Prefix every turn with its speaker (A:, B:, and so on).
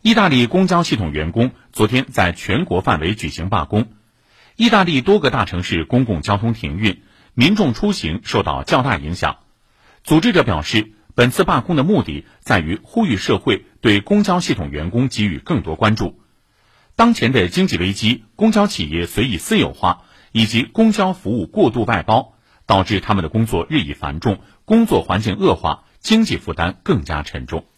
A: 意大利公交系统员工昨天在全国范围举行罢工。意大利多个大城市公共交通停运民众出行受到较大影响。组织者表示本次罢工的目的在于呼吁社会对公交系统员工给予更多关注。当前的经济危机公交企业随意私有化以及公交服务过度外包导致他们的工作日益繁重工作环境恶化经济负担更加沉重。